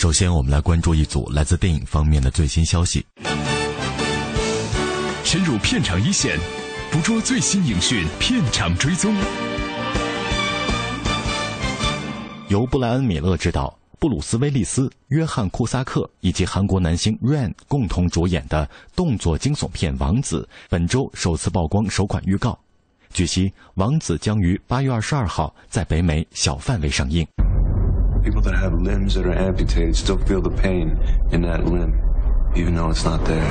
首先，我们来关注一组来自电影方面的最新消息。深入片场一线，捕捉最新影讯，片场追踪。由布莱恩·米勒执导、布鲁斯·威利斯、约翰·库萨克以及韩国男星 Rain 共同主演的动作惊悚片《王子》，本周首次曝光首款预告。据悉，《王子》将于八月二十二号在北美小范围上映。People that have limbs that are amputated still feel the pain in that limb, even though it's not there.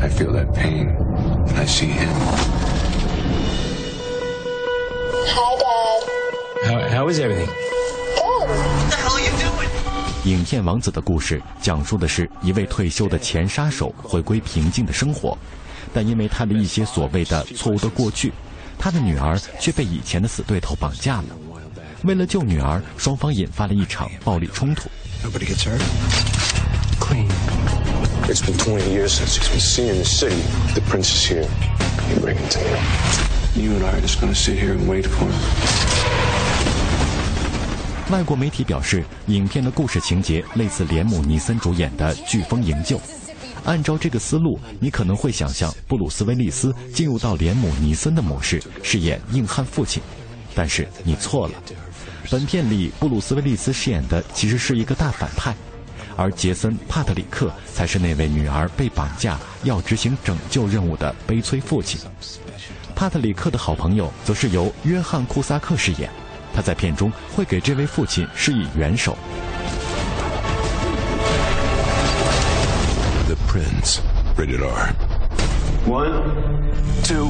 I feel that pain when I see him. Hi, Dad. How, how is everything? Good. 影片《王子》的故事讲述的是一位退休的前杀手回归平静的生活，但因为他的一些所谓的错误的过去， 他的女儿却被以前的死对头绑架了。为了救女儿，双方引发了一场暴力冲突。Nobody gets hurt? Clean. It's been 20 years since been seen in the city. The prince is here. You bring to me. You and I are just gonna sit here and wait for. 外国媒体表示，影片的故事情节类似连姆·尼森主演的《飓风营救》。按照这个思路，你可能会想象布鲁斯·威利斯进入到连姆·尼森的模式，饰演硬汉父亲。但是你错了，本片里布鲁斯·威利斯饰演的其实是一个大反派，而杰森·帕特里克才是那位女儿被绑架要执行拯救任务的悲催父亲。帕特里克的好朋友则是由约翰·库萨克饰演。他在片中会给这位父亲施以援手。Prince. Rated R. One, two.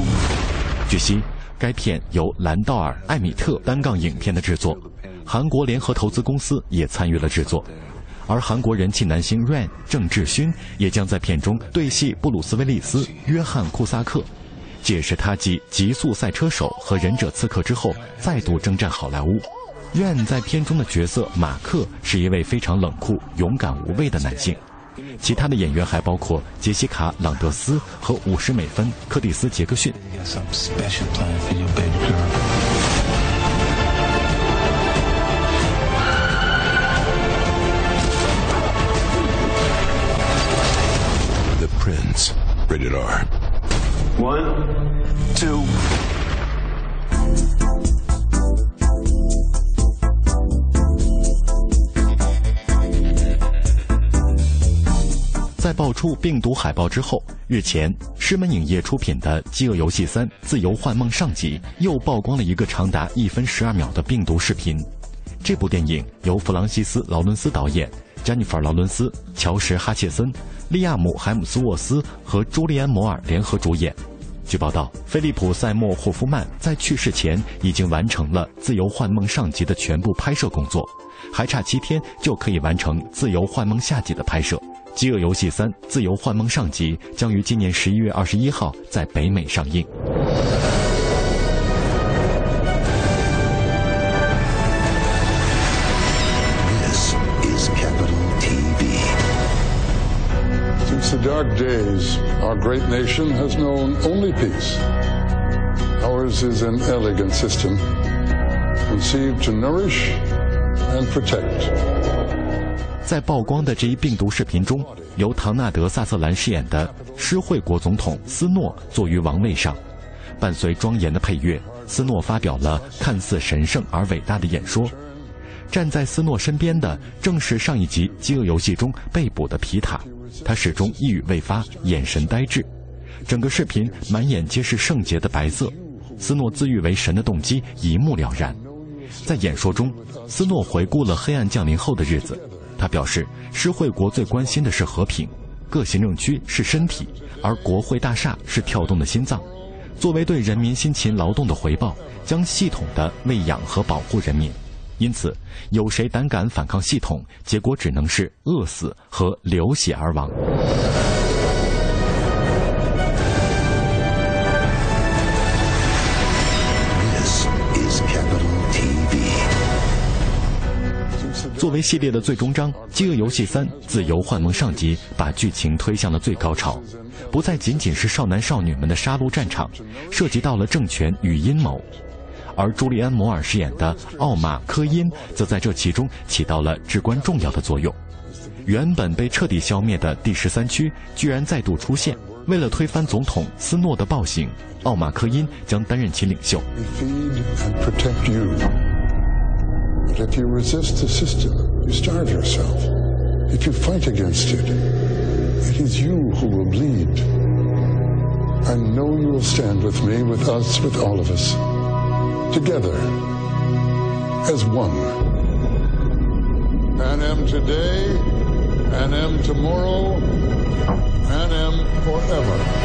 据悉，该片由兰道尔·艾米特单杠影片的制作，韩国联合投资公司也参与了制作，而韩国人气男星 Rain 郑智薰也将在片中对戏布鲁斯·威利斯、约翰·库萨克。这也是他继《极速赛车手》和《忍者刺客》之后再度征战好莱坞。Rain 在片中的角色马克是一位非常冷酷、勇敢无畏的男性。其他的演员还包括杰西卡·朗德斯和五十美分柯蒂斯·杰克逊。The Prince, rated R. One, two. 爆出病毒海报之后，日前狮门影业出品的《饥饿游戏三：自由幻梦》上集又曝光了一个长达一分十二秒的病毒视频。这部电影由弗朗西斯·劳伦斯导演，詹妮弗·劳伦斯、乔什·哈切森、利亚姆·海姆斯沃斯和朱利安·摩尔联合主演。据报道，菲利普·塞默·霍夫曼在去世前已经完成了《自由幻梦》上集的全部拍摄工作，还差七天就可以完成《自由幻梦》下集的拍摄。《饥饿游戏三：自由幻梦》上集将于今年十一月二十一号在北美上映。 This is Capital TV. Since the dark days, our great nation has known only peace. Ours is an elegant system, conceived to nourish and protect. 在曝光的这一病毒视频中，由唐纳德·萨瑟兰饰演的施惠国总统斯诺坐于王位上，伴随庄严的配乐，斯诺发表了看似神圣而伟大的演说。站在斯诺身边的正是上一集《饥饿游戏》中被捕的皮塔，他始终一语未发，眼神呆滞。整个视频满眼皆是圣洁的白色，斯诺自喻为神的动机一目了然。在演说中，斯诺回顾了黑暗降临后的日子。他表示，施惠国最关心的是和平，各行政区是身体，而国会大厦是跳动的心脏。作为对人民辛勤劳动的回报，将系统的喂养和保护人民。因此，有谁胆敢反抗系统，结果只能是饿死和流血而亡。作为系列的最终章，《饥饿游戏三：自由幻梦》上集把剧情推向了最高潮，不再仅仅是少男少女们的杀戮战场，涉及到了政权与阴谋。而朱利安·摩尔饰演的奥马科因，则在这其中起到了至关重要的作用。原本被彻底消灭的第十三区，居然再度出现。为了推翻总统斯诺的暴行，奥马科因将担任其领袖。But if you resist the system, you starve yourself. If you fight against it, it is you who will bleed. I know you will stand with me, with us, with all of us, together, as one. And am today, and am tomorrow, and am forever.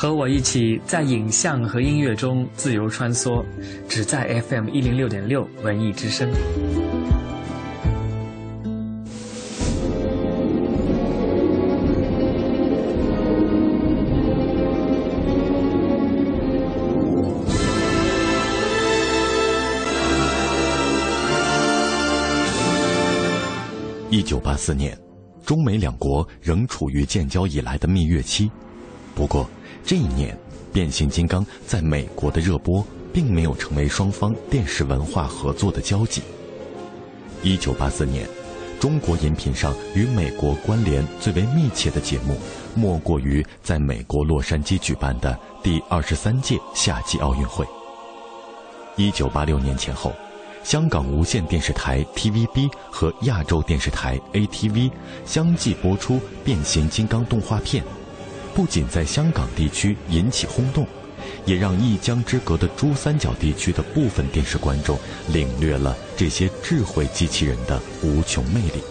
和我一起在影像和音乐中自由穿梭，只在 FM 一零六点六文艺之声。一九八四年，中美两国仍处于建交以来的蜜月期。不过，这一年，《变形金刚》在美国的热播并没有成为双方电视文化合作的交集。一九八四年，中国饮品上与美国关联最为密切的节目，莫过于在美国洛杉矶举办的第二十三届夏季奥运会。一九八六年前后。香港无线电视台 TVB 和亚洲电视台 ATV 相继播出《变形金刚》动画片，不仅在香港地区引起轰动，也让一江之隔的珠三角地区的部分电视观众领略了这些智慧机器人的无穷魅力。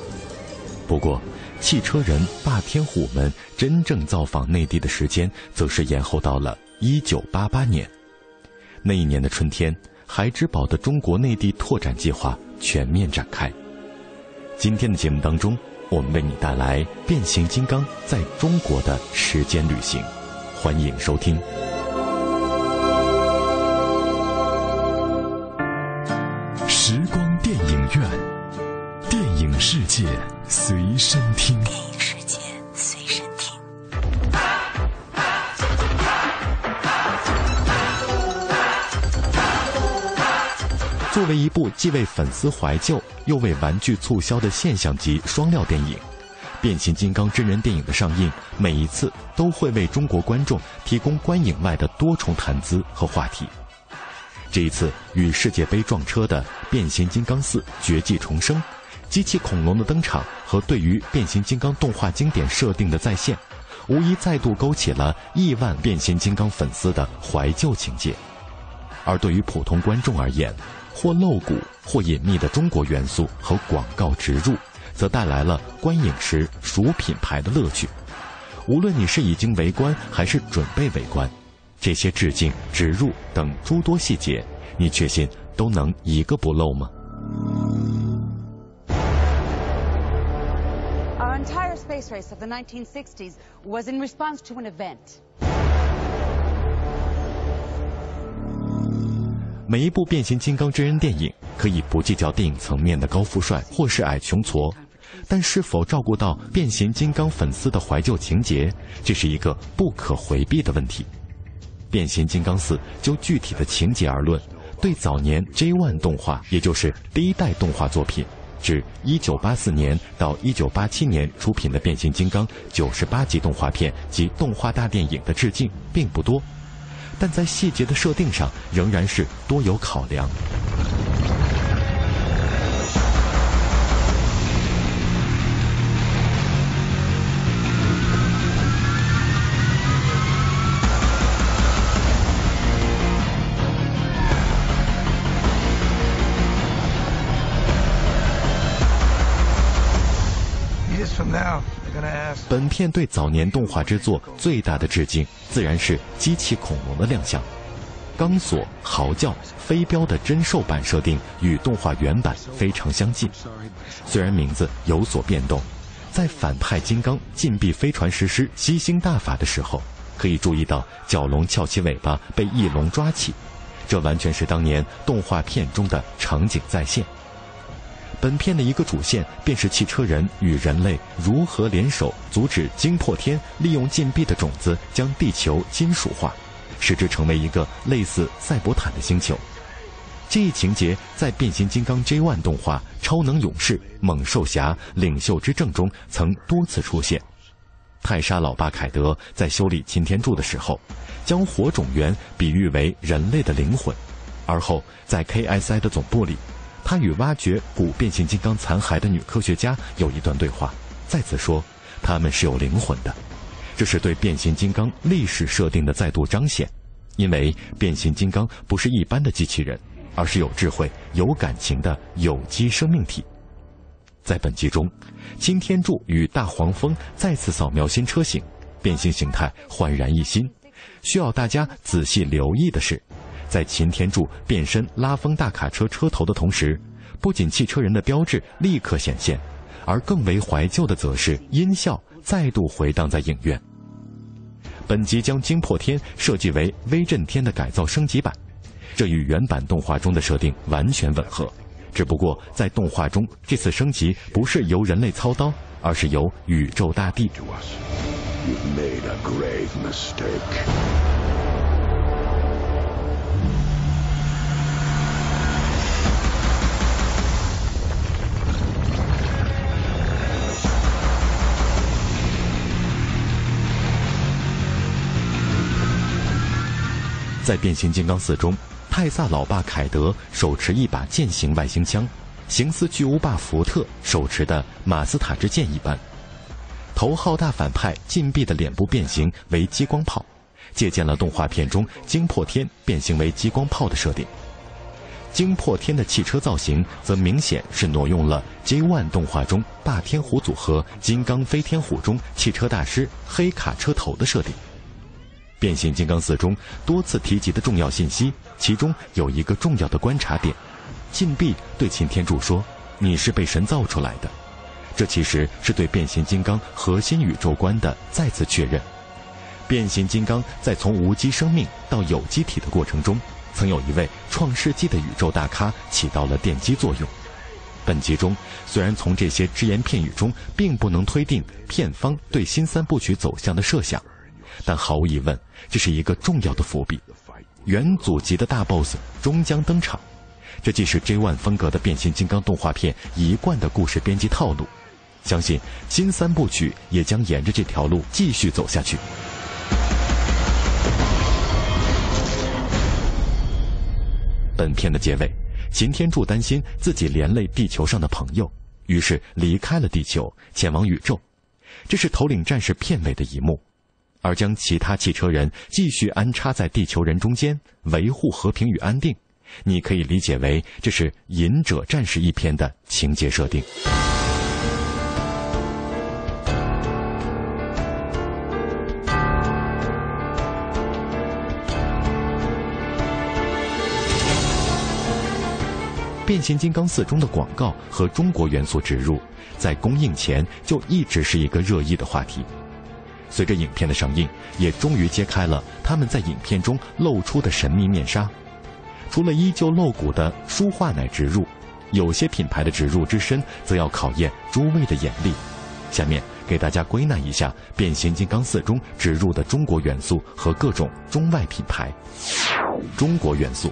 不过，汽车人霸天虎们真正造访内地的时间，则是延后到了1988年。那一年的春天。孩之宝的中国内地拓展计划全面展开。今天的节目当中，我们为你带来《变形金刚在中国的时间旅行》，欢迎收听。时光电影院，电影世界随身听。为一部既为粉丝怀旧又为玩具促销的现象级双料电影，《变形金刚》真人电影的上映，每一次都会为中国观众提供观影外的多重谈资和话题。这一次与世界杯撞车的《变形金刚四：绝迹重生》，机器恐龙的登场和对于变形金刚动画经典设定的再现，无疑再度勾起了亿万变形金刚粉丝的怀旧情结。而对于普通观众而言，或露骨或隐秘的中国元素和广告植入，则带来了观影时数品牌的乐趣。无论你是已经围观还是准备围观，这些致敬、植入等诸多细节，你确信都能一个不漏吗？Our entire space race of the 1960s was in response to an event. 每一部变形金刚真人电影可以不计较电影层面的高富帅或是矮穷矬，但是否照顾到变形金刚粉丝的怀旧情节，这是一个不可回避的问题。变形金刚四就具体的情节而论，对早年 J One 动画，也就是第一代动画作品，至1984年到1987年出品的变形金刚九十八集动画片及动画大电影的致敬并不多。但在细节的设定上，仍然是多有考量。本片对早年动画之作最大的致敬，自然是机器恐龙的亮相。钢索、嚎叫、飞镖的真兽版设定与动画原版非常相近，虽然名字有所变动。在反派金刚禁闭飞船实施吸星大法的时候，可以注意到角龙翘起尾巴被翼龙抓起，这完全是当年动画片中的场景再现。本片的一个主线便是汽车人与人类如何联手阻止惊破天利用禁闭的种子将地球金属化，使之成为一个类似赛博坦的星球。这一情节在变形金刚 J One 动画《超能勇士猛兽侠领袖之证》中曾多次出现。泰莎老爸凯德在修理擎天柱的时候，将火种源比喻为人类的灵魂，而后在 KSI 的总部里。他与挖掘古变形金刚残骸的女科学家有一段对话，再次说他们是有灵魂的，这是对变形金刚历史设定的再度彰显。因为变形金刚不是一般的机器人，而是有智慧、有感情的有机生命体。在本集中，擎天柱与大黄蜂再次扫描新车型，变形形态焕然一新。需要大家仔细留意的是。在擎天柱变身拉风大卡车车头的同时，不仅汽车人的标志立刻显现，而更为怀旧的则是音效再度回荡在影院。本集将惊破天设计为威震天的改造升级版，这与原版动画中的设定完全吻合。只不过在动画中，这次升级不是由人类操刀，而是由宇宙大帝。在变形金刚四中，泰萨老爸凯德手持一把剑形外星枪，形似巨无霸福特手持的马斯塔之剑一般。头号大反派禁闭的脸部变形为激光炮，借鉴了动画片中惊破天变形为激光炮的设定。惊破天的汽车造型则明显是挪用了 J One 动画中霸天虎组合金刚飞天虎中汽车大师黑卡车头的设定。变形金刚四中多次提及的重要信息，其中有一个重要的观察点：禁闭对擎天柱说：“你是被神造出来的。”这其实是对变形金刚核心宇宙观的再次确认。变形金刚在从无机生命到有机体的过程中，曾有一位创世纪的宇宙大咖起到了奠基作用。本集中虽然从这些只言片语中并不能推定片方对新三部曲走向的设想。但毫无疑问，这是一个重要的伏笔。元祖级的大 BOSS 终将登场，这既是 J One 风格的变形金刚动画片一贯的故事编辑套路。相信新三部曲也将沿着这条路继续走下去。本片的结尾，擎天柱担心自己连累地球上的朋友，于是离开了地球，前往宇宙。这是头领战士片尾的一幕。而将其他汽车人继续安插在地球人中间，维护和平与安定，你可以理解为这是《隐者战士》一篇的情节设定。变形金刚四中的广告和中国元素植入，在公映前就一直是一个热议的话题。随着影片的上映，也终于揭开了他们在影片中露出的神秘面纱。除了依旧露骨的舒化奶植入，有些品牌的植入之深，则要考验诸位的眼力。下面给大家归纳一下《变形金刚四》中植入的中国元素和各种中外品牌。中国元素，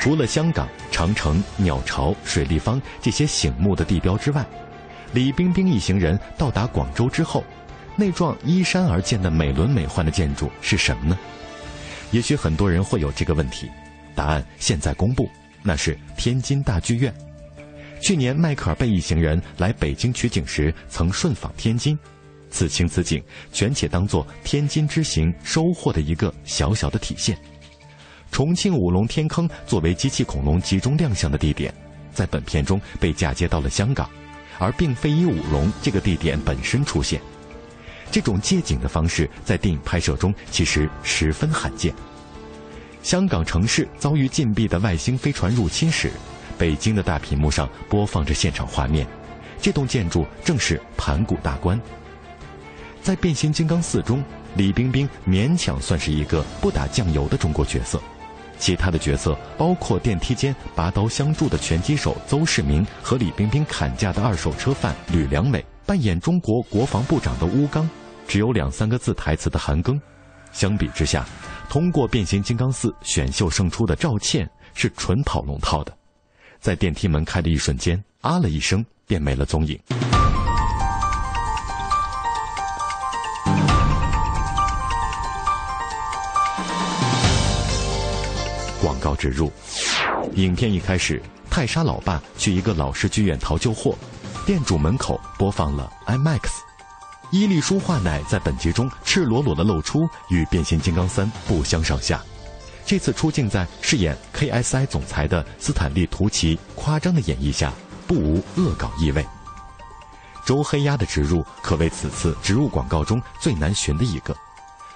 除了香港、长城、鸟巢、水立方这些醒目的地标之外，李冰冰一行人到达广州之后，那幢依山而建的美轮美奂的建筑是什么呢？也许很多人会有这个问题，答案现在公布，那是天津大剧院。去年迈克尔贝一行人来北京取景时，曾顺访天津，此情此景，全且当作天津之行收获的一个小小的体现。重庆五龙天坑作为机器恐龙集中亮相的地点，在本片中被嫁接到了香港，而并非以五龙这个地点本身出现。这种借景的方式在电影拍摄中其实十分罕见。香港城市遭遇禁闭的外星飞船入侵时。北京的大屏幕上播放着现场画面，这栋建筑正是盘古大观。在《变形金刚四》中，李冰冰勉强算是一个不打酱油的中国角色，其他的角色包括电梯间拔刀相助的拳击手邹市明和李冰冰砍价的二手车贩吕良伟，扮演中国国防部长的乌刚，只有两三个字台词的韩庚。相比之下，通过《变形金刚四》选秀胜出的赵倩是纯跑龙套的。在电梯门开的一瞬间，啊了一声，便没了踪影。广告植入，影片一开始，泰莎老爸去一个老式剧院淘旧货，店主门口播放了 IMAX，伊利舒化奶在本集中赤裸裸的露出，与变形金刚三不相上下。这次出镜在饰演 KSI 总裁的斯坦利·图奇夸张的演绎下，不无恶搞意味。周黑鸭的植入可谓此次植入广告中最难寻的一个。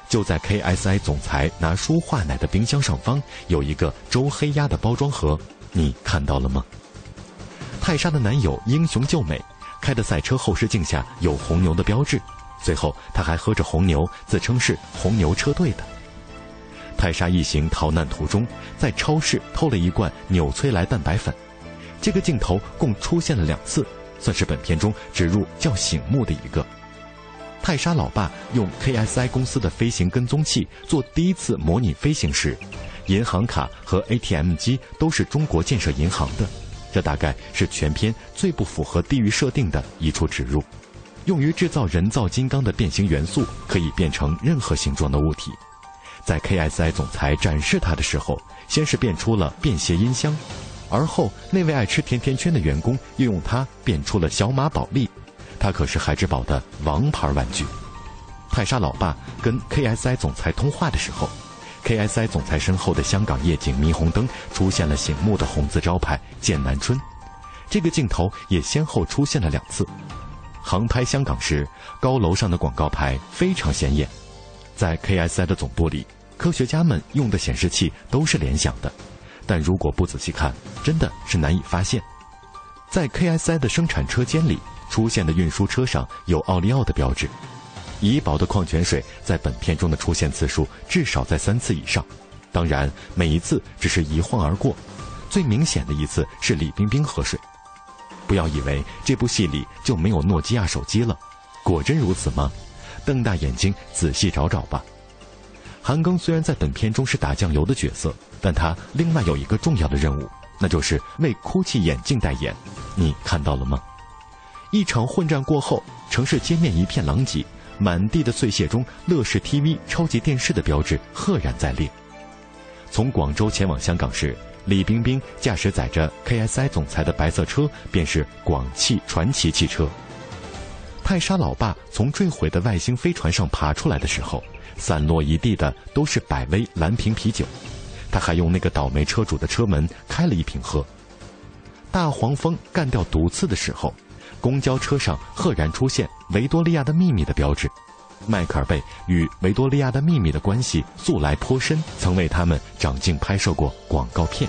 就在 KSI 总裁拿舒化奶的冰箱上方，有一个周黑鸭的包装盒，你看到了吗？泰莎的男友英雄救美开的赛车后视镜下有红牛的标志，最后他还喝着红牛，自称是红牛车队的。泰莎一行逃难途中，在超市偷了一罐纽崔莱蛋白粉，这个镜头共出现了两次，算是本片中植入较醒目的一个。泰莎老爸用 KSI 公司的飞行跟踪器做第一次模拟飞行时，银行卡和 ATM 机都是中国建设银行的，这大概是全片最不符合地域设定的一处植入。用于制造人造金刚的变形元素可以变成任何形状的物体。在 KSI 总裁展示它的时候，先是变出了便携音箱，而后那位爱吃甜甜圈的员工又用它变出了小马宝莉，它可是孩之宝的王牌玩具。泰莎老爸跟 KSI 总裁通话的时候，KSI 总裁身后的香港夜景霓虹灯出现了醒目的红字招牌“剑南春”，这个镜头也先后出现了两次。航拍香港时，高楼上的广告牌非常显眼。在 KSI 的总部里，科学家们用的显示器都是联想的，但如果不仔细看，真的是难以发现。在 KSI 的生产车间里出现的运输车上有奥利奥的标志。怡宝的矿泉水在本片中的出现次数至少在三次以上，当然每一次只是一晃而过。最明显的一次是李冰冰喝水。不要以为这部戏里就没有诺基亚手机了，果真如此吗？瞪大眼睛仔细找找吧。韩庚虽然在本片中是打酱油的角色，但他另外有一个重要的任务，那就是为哭泣眼镜代言。你看到了吗？一场混战过后，城市街面一片狼藉，满地的碎屑中，乐视 TV 超级电视的标志赫然在列。从广州前往香港时，李冰冰驾驶载着 KSI 总裁的白色车，便是广汽传祺汽车。泰莎老爸从坠毁的外星飞船上爬出来的时候，散落一地的都是百威蓝瓶啤酒，他还用那个倒霉车主的车门开了一瓶喝。大黄蜂干掉毒刺的时候，公交车上赫然出现《维多利亚的秘密》的标志。迈克尔贝与《维多利亚的秘密》的关系素来颇深，曾为他们掌镜拍摄过广告片。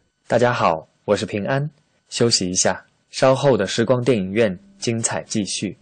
大家好，我是平安。休息一下，稍后的时光电影院精彩继续。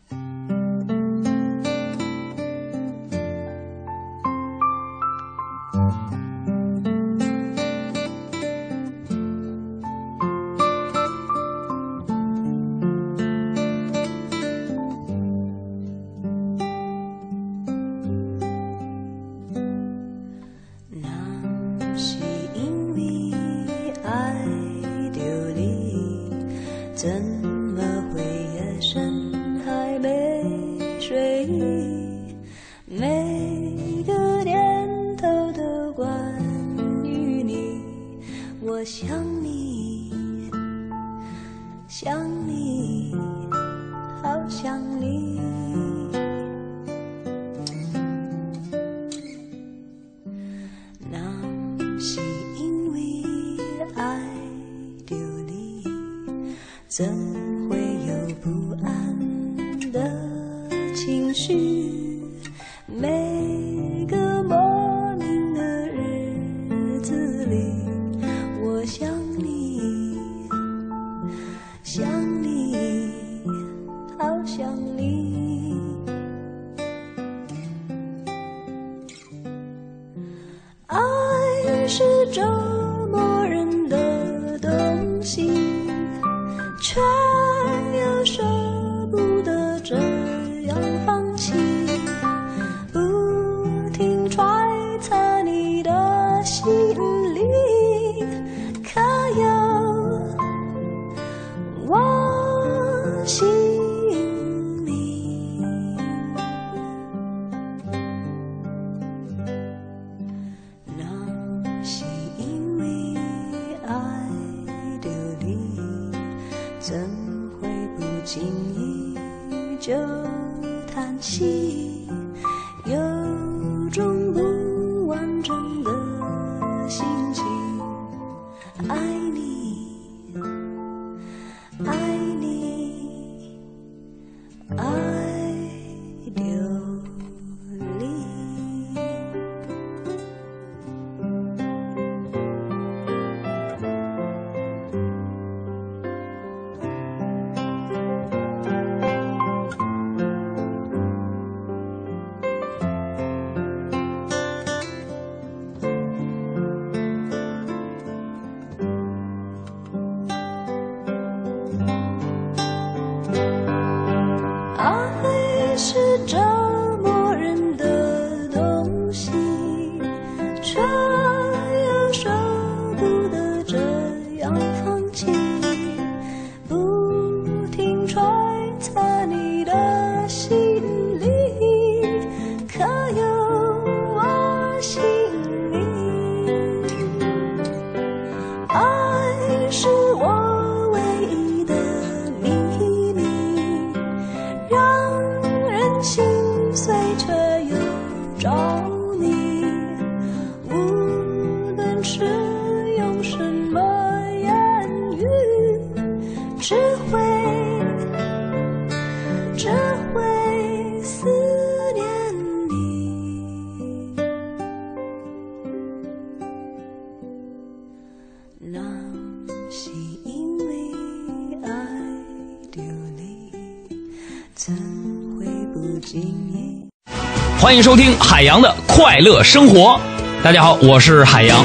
海洋的快乐生活。大家好，我是海洋。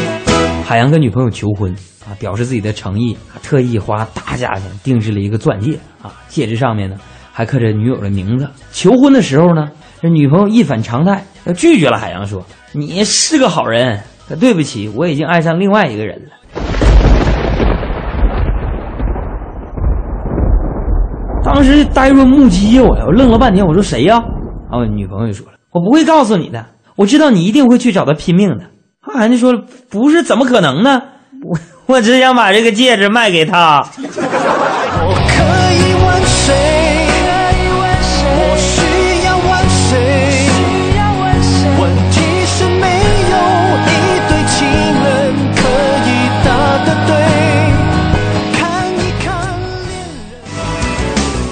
海洋跟女朋友求婚啊，表示自己的诚意，特意花大价钱定制了一个钻戒啊，戒指上面呢还刻着女友的名字。求婚的时候呢，这女朋友一反常态，要拒绝了海洋，说：“你是个好人，对不起，我已经爱上另外一个人了。”当时呆若木鸡呀，我愣了半天，我说谁呀？啊，我女朋友就说了，我不会告诉你的，我知道你一定会去找他拼命的。啊，人家说，不是，怎么可能呢？我我只想把这个戒指卖给他。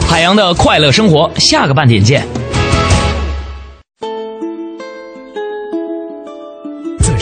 海洋的快乐生活，下个半点见。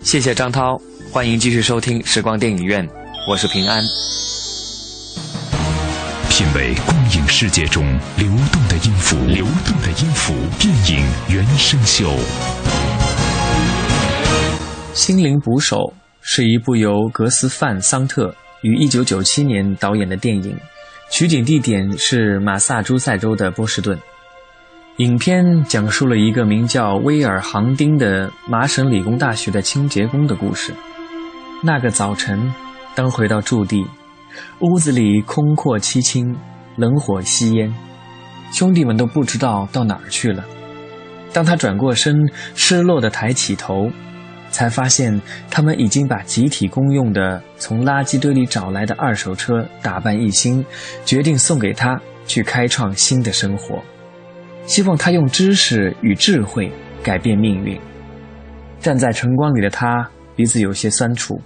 谢谢张涛，欢迎继续收听时光电影院，我是平安。品味光影世界中流动的音符，流动的音符，电影原声秀。《心灵捕手》是一部由格斯范·桑特于1997年导演的电影，取景地点是马萨诸塞州的波士顿。影片讲述了一个名叫威尔·杭丁的麻省理工大学的清洁工的故事。那个早晨，当回到驻地，屋子里空阔凄清，冷火吸烟，兄弟们都不知道到哪儿去了。当他转过身，失落地抬起头，才发现他们已经把集体公用的从垃圾堆里找来的二手车打扮一新，决定送给他去开创新的生活。希望他用知识与智慧改变命运。站在晨光里的他，鼻子有些酸楚，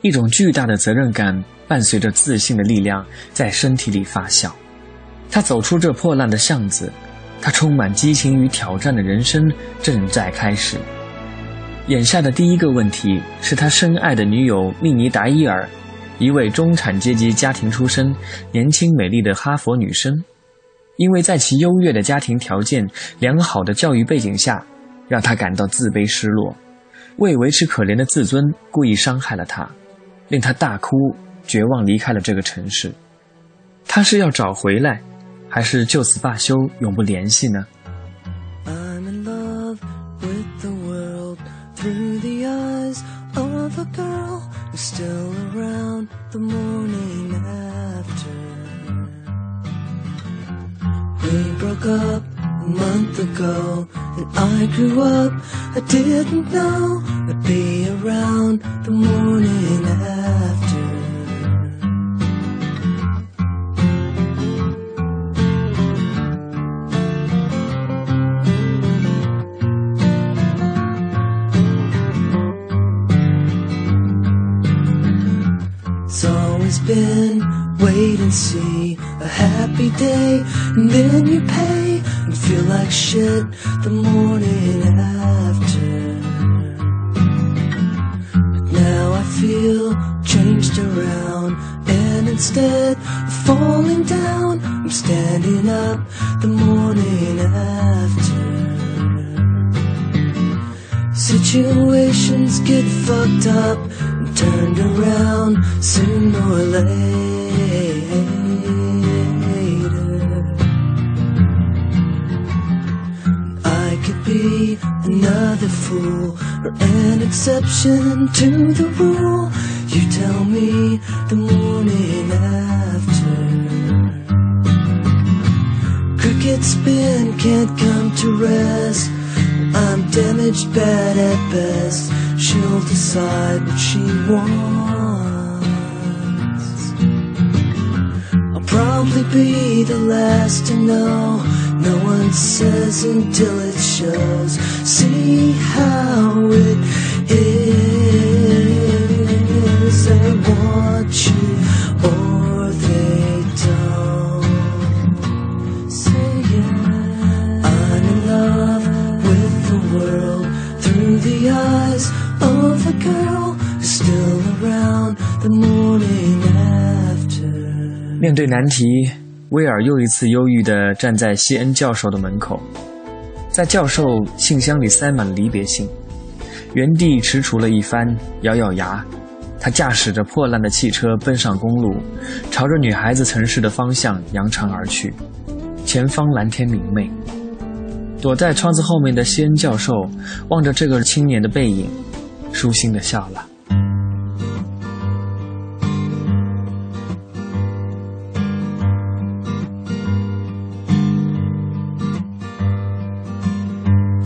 一种巨大的责任感伴随着自信的力量在身体里发酵。他走出这破烂的巷子，他充满激情与挑战的人生正在开始。眼下的第一个问题是他深爱的女友密尼达伊尔，一位中产阶级家庭出身、年轻美丽的哈佛女生。因为在其优越的家庭条件、良好的教育背景下，让他感到自卑失落，为维持可怜的自尊，故意伤害了他，令他大哭，绝望离开了这个城市。他是要找回来，还是就此罢休，永不联系呢？I'm in love with the world through the eyes of a girl who's still around the morning after. We broke up a month ago, and I grew up. I didn't know I'd be around the morning after. It's always been wait and see, a happy day, and then you pay and feel like shit the morning after. But now I feel changed around, and instead of falling down, I'm standing up the morning after. Situations get fucked up and turned around sooner or later. Be another fool or an exception to the rule. You tell me the morning after. Cricket spin can't come to rest. I'm damaged bad at best. She'll decide what she wants. I'll probably be the last to know No one says until it shows. See how it is. They want you or they don't. Say yeah. I'm in love with the world through the eyes of a girl who's still around the morning after. 面对难题， 威尔又一次忧郁地站在西恩教授的门口，在教授信箱里塞满了离别信，原地踟蹰了一番，咬咬牙，他驾驶着破烂的汽车奔上公路，朝着女孩子城市的方向扬长而去。前方蓝天明媚，躲在窗子后面的西恩教授望着这个青年的背影，舒心地笑了。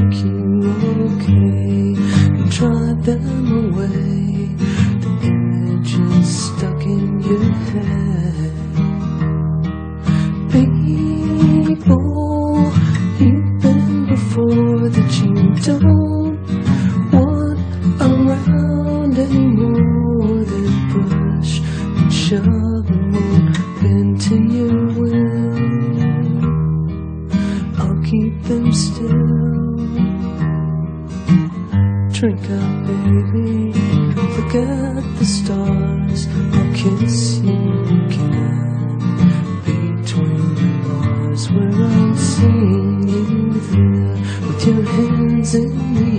You okay and drive them away. The images stuck in your head. People you've been before that you don't want around anymore. They push and shove and won't. Drink up, baby. Look at the stars. I'll kiss you again. Between the bars where I'm seeing you there with your hands in the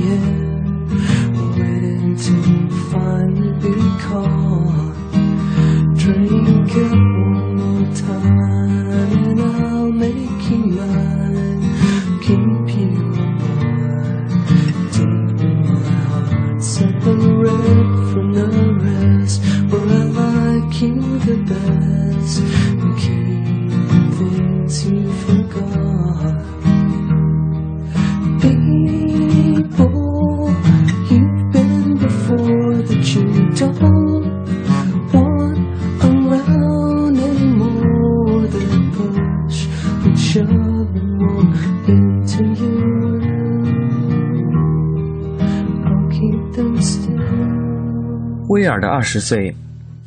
十岁，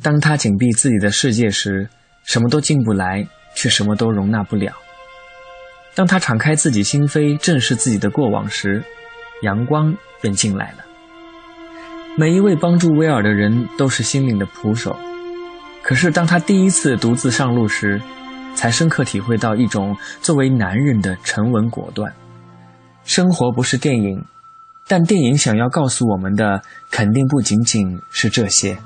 当他紧闭自己的世界时，什么都进不来，却什么都容纳不了；当他敞开自己心扉，正视自己的过往时，阳光便进来了。每一位帮助威尔的人都是心灵的捕手，可是当他第一次独自上路时，才深刻体会到一种作为男人的沉稳果断。生活不是电影，但电影想要告诉我们的，肯定不仅仅是这些。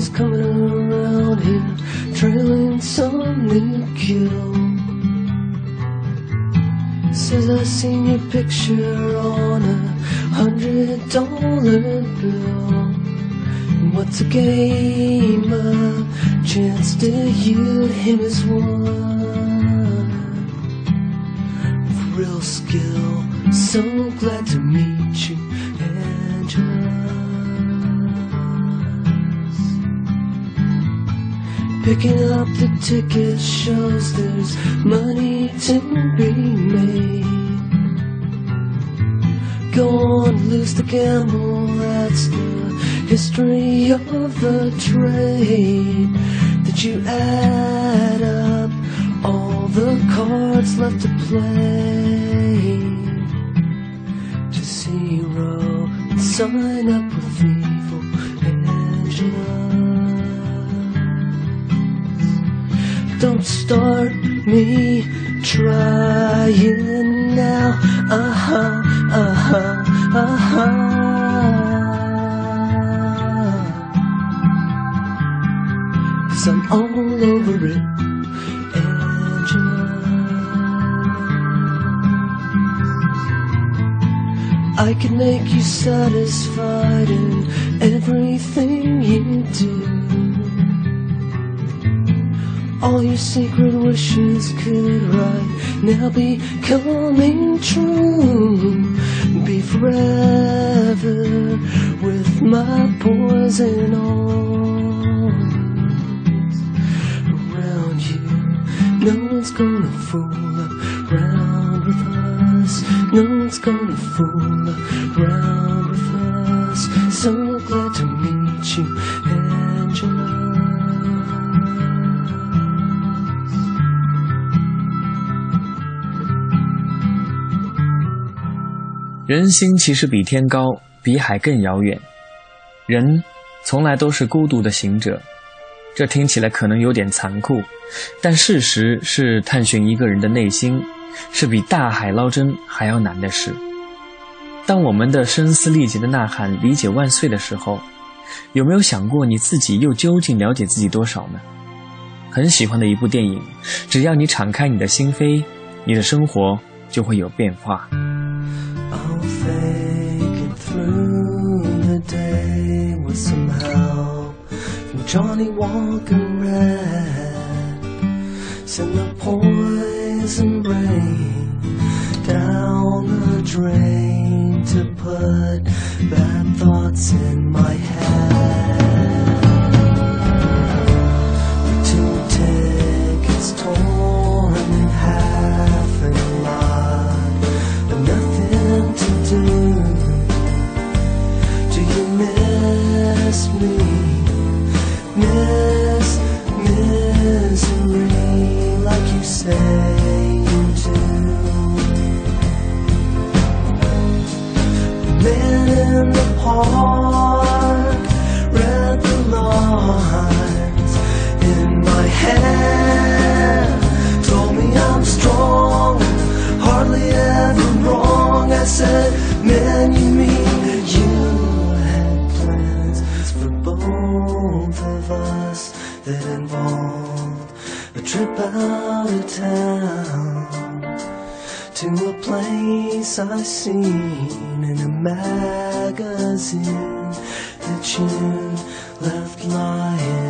Always coming around here, trailing some new kill. Says I seen your picture on a hundred dollar bill. What's a game? A chance to you him as one Picking up the ticket shows there's money to be made. Go on, lose the gamble, that's the history of the trade. Would you add up all the cards left to play to zero and sign up with evil Angela? Don't start me trying now. Uh huh, uh huh, uh huh. Cause I'm all over it. I can make you satisfied in everything you do. All your secret wishes could right now be coming true. Be forever with my poison arms around you. No one's gonna fool around with us. No one's gonna fool around 人心其实比天高，比海更遥远。人从来都是孤独的行者，这听起来可能有点残酷，但事实是，探寻一个人的内心，是比大海捞针还要难的事。当我们的声嘶力竭的呐喊“理解万岁”的时候，有没有想过你自己又究竟了解自己多少呢？很喜欢的一部电影，只要你敞开你的心扉，你的生活就会有变化。It through the day with some help from Johnny Walker Red. Send the poison brain down the drain to put bad thoughts in my head. Park read the lines in my hand. Out of town to a place I seen in a magazine that you left lying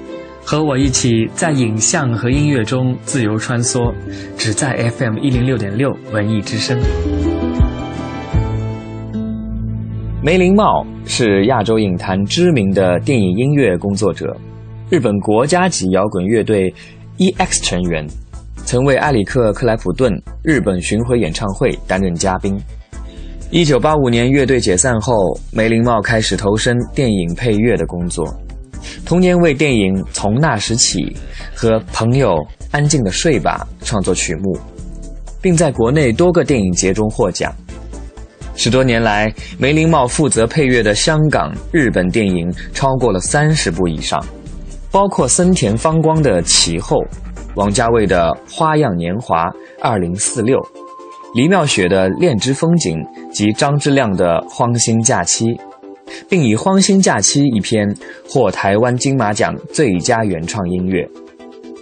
和我一起在影像和音乐中自由穿梭，只在 FM 一零六点六文艺之声。梅林茂是亚洲影坛知名的电影音乐工作者，日本国家级摇滚乐队 E.X 成员，曾为埃里克·克莱普顿日本巡回演唱会担任嘉宾。一九八五年乐队解散后，梅林茂开始投身电影配乐的工作，同年为电影《从那时起》和《朋友安静的睡吧》创作曲目，并在国内多个电影节中获奖。十多年来，梅林茂负责配乐的香港、日本电影超过了三十部以上，包括森田芳光的《其后》，王家卫的《花样年华二零四六》，黎妙雪的《恋之风景》及张之亮的《荒星假期》，并以《荒星假期》一篇获台湾金马奖最佳原创音乐。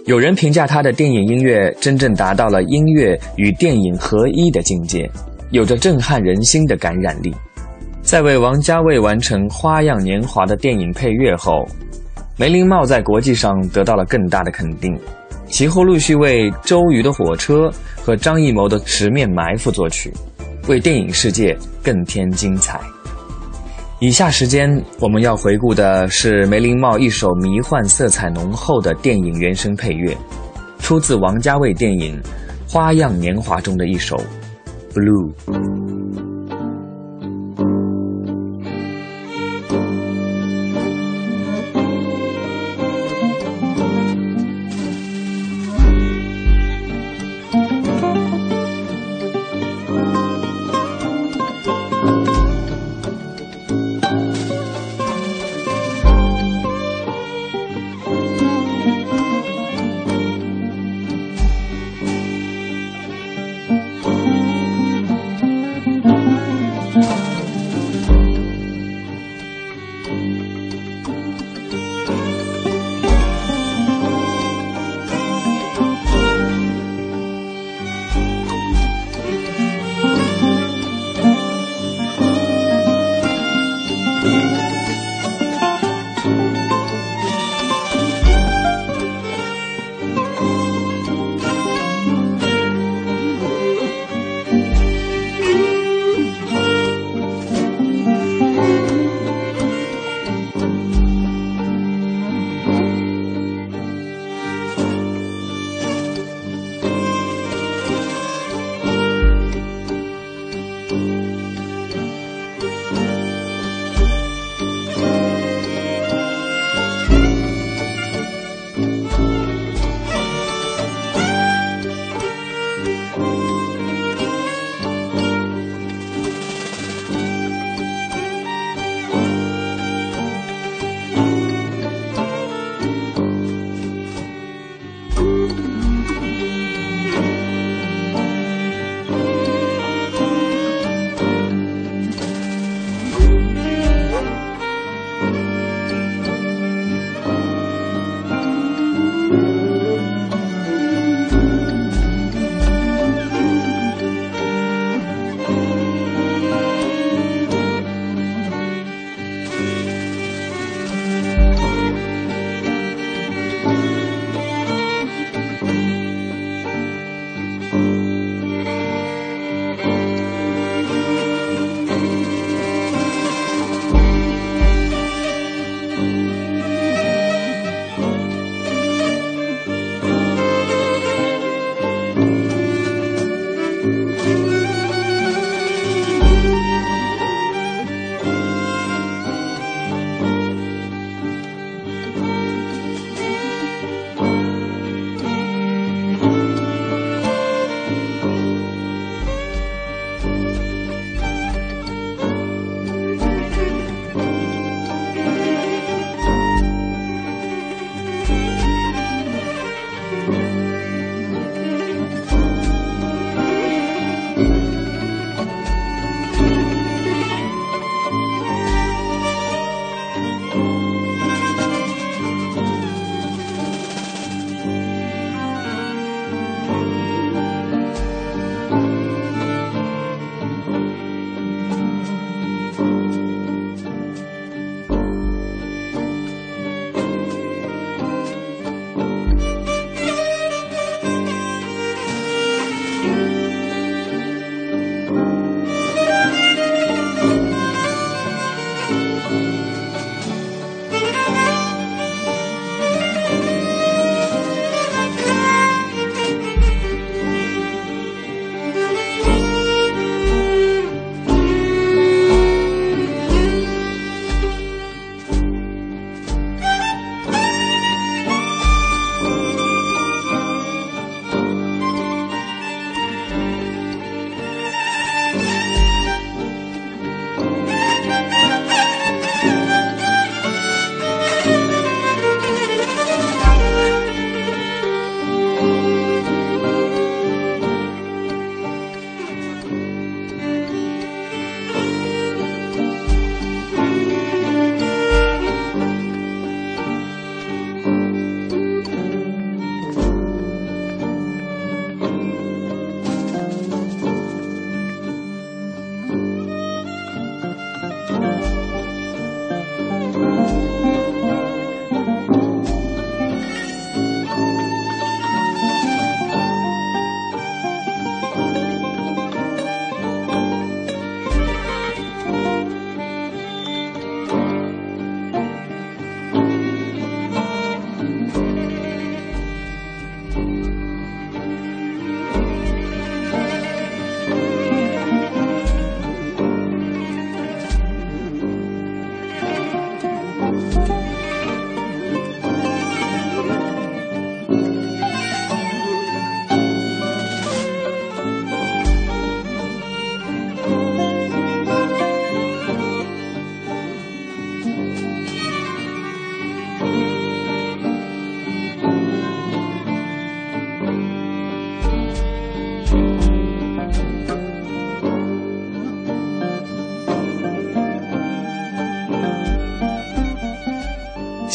有人评价他的电影音乐真正达到了音乐与电影合一的境界。有着震撼人心的感染力。在为王家卫完成《花样年华》的电影配乐后，梅林茂在国际上得到了更大的肯定。其后陆续为周瑜的火车和张艺谋的《十面埋伏》作曲，为电影世界更添精彩。以下时间我们要回顾的是梅林茂一首迷幻色彩浓厚的电影原声配乐，出自王家卫电影《花样年华》中的一首。blue.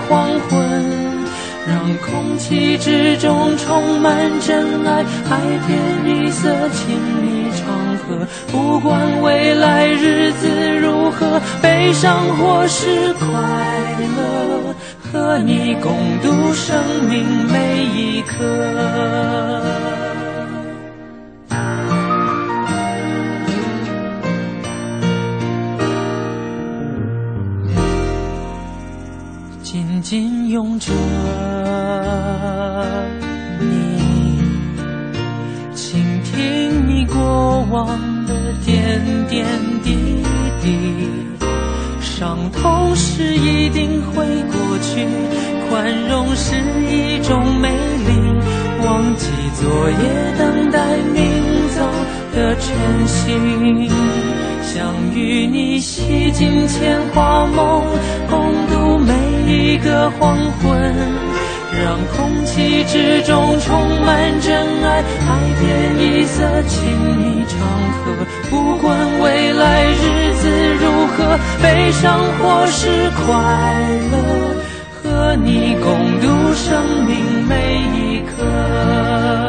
黄昏。让空气之中充满真爱，海天一色，亲密长河。不管未来日子如何，悲伤或是快乐，和你共度生命每一刻。紧拥着你，倾听你过往的点点滴滴。伤痛是一定会过去，宽容是一种美丽。忘记昨夜等待明早的晨曦，想与你洗尽铅华梦，共度每一个黄昏，让空气之中充满真爱，海天一色，情谊长河。不管未来日子如何，悲伤或是快乐，和你共度生命每一刻。